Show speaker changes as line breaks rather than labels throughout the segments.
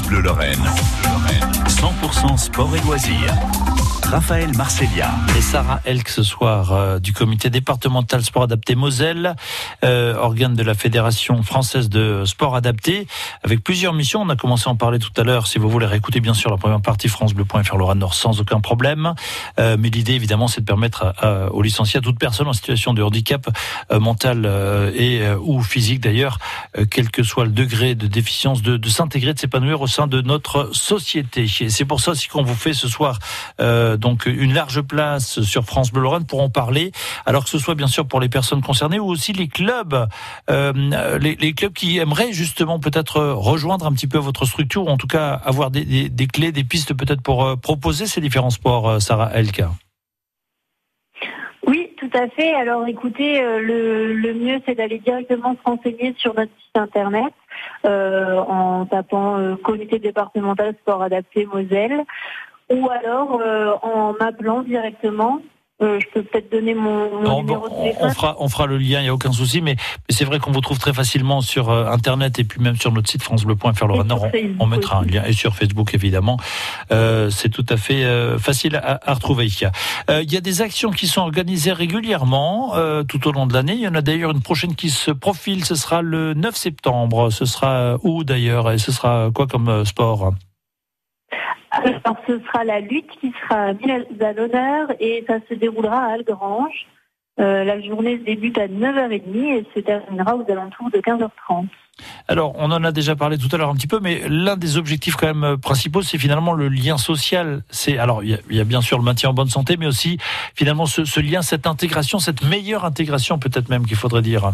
France Bleu Lorraine. 100% sport et loisirs. Raphaël Marcelia.
Et Sarah Elk ce soir euh, du comité départemental sport adapté Moselle, euh, organe de la Fédération française de sport adapté, avec plusieurs missions. On a commencé à en parler tout à l'heure. Si vous voulez réécouter bien sûr la première partie francebleu.fr Lorraine Nord sans aucun problème. Euh, mais l'idée évidemment c'est de permettre aux licenciés, à toute personne en situation de handicap mental et ou physique d'ailleurs, quel que soit le degré de déficience, de, s'intégrer, de s'épanouir au sein de notre société. C'est pour ça aussi qu'on vous fait ce soir donc une large place sur France Bleu Lorraine pour en parler, alors que ce soit bien sûr pour les personnes concernées ou aussi les clubs, euh, les, clubs qui aimeraient justement peut-être rejoindre un petit peu votre structure, ou en tout cas avoir des, clés, des pistes peut-être pour euh, proposer ces différents sports, euh, Sarah Elka.
Oui, tout à fait. Alors écoutez, le, mieux c'est d'aller directement se renseigner sur notre site internet en tapant comité départemental sport adapté Moselle ou alors euh, en m'appelant directement. Euh, je peux peut-être donner mon, mon
Non,
numéro
bon,
de téléphone.
on, fera, on fera le lien, il n'y a aucun souci, mais, mais c'est vrai qu'on vous trouve très facilement sur euh, Internet et puis même sur notre site francebleu.fr On, on mettra un lien et sur Facebook évidemment. Euh, c'est tout à fait euh, facile à, à retrouver. Euh, Il y a des actions qui sont organisées régulièrement euh, tout au long de l'année. Il y en a d'ailleurs une prochaine qui se profile. Ce sera le 9 septembre. Ce sera où d'ailleurs? Et ce sera quoi comme sport?
Alors, ce sera la lutte qui sera mise à l'honneur et ça se déroulera à Algrange. Euh, la journée débute à 9h30 et se terminera aux alentours de 15h30.
Alors, on en a déjà parlé tout à l'heure un petit peu, mais l'un des objectifs quand même euh, principaux, c'est finalement le lien social. C'est alors il y, a, il y a bien sûr le maintien en bonne santé, mais aussi finalement ce, ce lien, cette intégration, cette meilleure intégration peut-être même qu'il faudrait dire.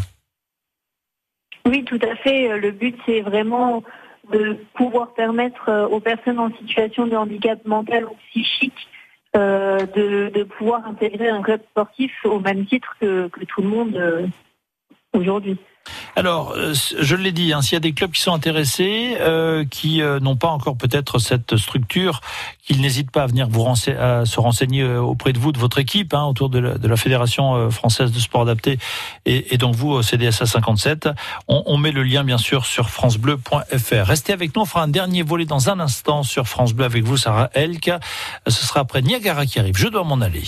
Oui, tout à fait. Euh, Le but, c'est vraiment de pouvoir permettre euh, aux personnes en situation de handicap mental ou psychique euh, de, de pouvoir intégrer un club sportif au même titre que, que tout le monde euh, aujourd'hui.
Alors, euh, je l'ai dit, hein, s'il y a des clubs qui sont intéressés, euh, qui euh, n'ont pas encore peut-être cette structure, qu'ils n'hésitent pas à venir vous à se renseigner euh, auprès de vous, de votre équipe, hein, autour de la, de la Fédération euh, française de sport adapté, et, et donc vous, au CDSA 57. On, on met le lien, bien sûr, sur francebleu.fr. Restez avec nous, on fera un dernier volet dans un instant sur France Bleu avec vous, Sarah Elk. Ce sera après Niagara qui arrive. Je dois m'en aller.